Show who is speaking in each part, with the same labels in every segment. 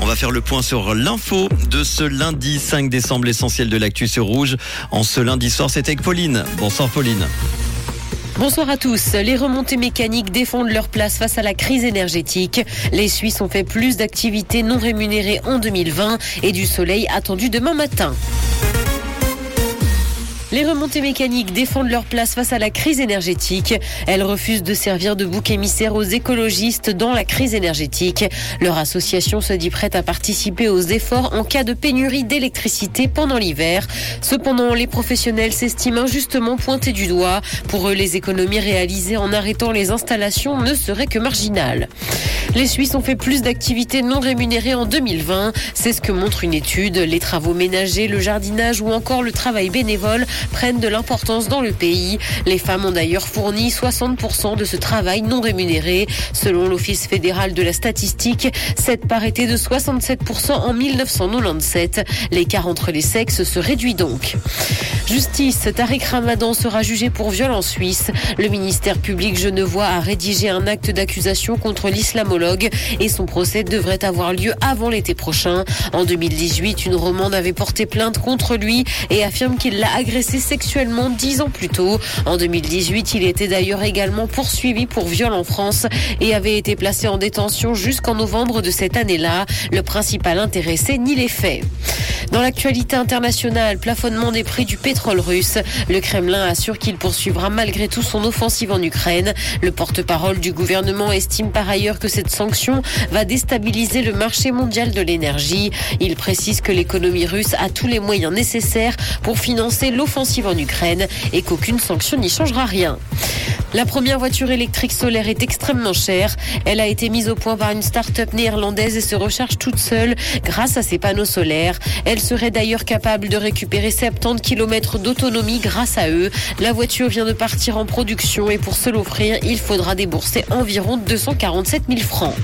Speaker 1: On va faire le point sur l'info de ce lundi 5 décembre, l'essentiel de l'actu sur Rouge. En ce lundi soir, c'était avec Pauline. Bonsoir Pauline.
Speaker 2: Bonsoir à tous. Les remontées mécaniques défendent leur place face à la crise énergétique. Les Suisses ont fait plus d'activités non rémunérées en 2020 et du soleil attendu demain matin. Les remontées mécaniques défendent leur place face à la crise énergétique. Elles refusent de servir de bouc émissaire aux écologistes dans la crise énergétique. Leur association se dit prête à participer aux efforts en cas de pénurie d'électricité pendant l'hiver. Cependant, les professionnels s'estiment injustement pointés du doigt. Pour eux, les économies réalisées en arrêtant les installations ne seraient que marginales. Les Suisses ont fait plus d'activités non rémunérées en 2020. C'est ce que montre une étude. Les travaux ménagers, le jardinage ou encore le travail bénévole prennent de l'importance dans le pays. Les femmes ont d'ailleurs fourni 60% de ce travail non rémunéré. Selon l'Office fédéral de la statistique, cette part était de 67% en 1997. L'écart entre les sexes se réduit donc. Justice, Tariq Ramadan sera jugé pour viol en Suisse. Le ministère public genevois a rédigé un acte d'accusation contre l'islamologue et son procès devrait avoir lieu avant l'été prochain. En 2018, une romande avait porté plainte contre lui et affirme qu'il l'a agressé sexuellement dix ans plus tôt. En 2018, il était d'ailleurs également poursuivi pour viol en France et avait été placé en détention jusqu'en novembre de cette année-là. Le principal intéressé nie les faits. Dans l'actualité internationale, plafonnement des prix du pétrole russe. Le Kremlin assure qu'il poursuivra malgré tout son offensive en Ukraine. Le porte-parole du gouvernement estime par ailleurs que cette sanction va déstabiliser le marché mondial de l'énergie. Il précise que l'économie russe a tous les moyens nécessaires pour financer l'offensive en Ukraine et qu'aucune sanction n'y changera rien. La première voiture électrique solaire est extrêmement chère. Elle a été mise au point par une start-up néerlandaise et se recharge toute seule grâce à ses panneaux solaires. Elle serait d'ailleurs capable de récupérer 70 km d'autonomie grâce à eux. La voiture vient de partir en production et pour se l'offrir, il faudra débourser environ 247 000 francs.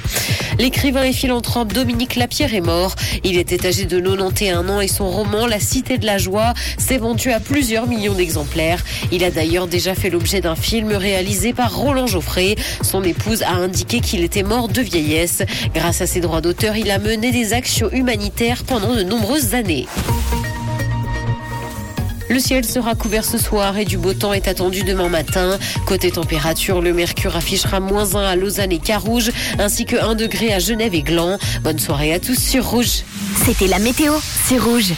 Speaker 2: L'écrivain et philanthrope Dominique Lapierre est mort. Il était âgé de 91 ans et son roman La Cité de la Joie s'est vendu à plusieurs millions d'exemplaires. Il a d'ailleurs déjà fait l'objet d'un film réalisé par Roland Geoffrey. Son épouse a indiqué qu'il était mort de vieillesse. Grâce à ses droits d'auteur, il a mené des actions humanitaires pendant de nombreuses années. Le ciel sera couvert ce soir et du beau temps est attendu demain matin. Côté température, le mercure affichera moins 1 à Lausanne et Carouge, ainsi que 1 degré à Genève et Gland. Bonne soirée à tous sur Rouge.
Speaker 3: C'était la météo, c'est Rouge.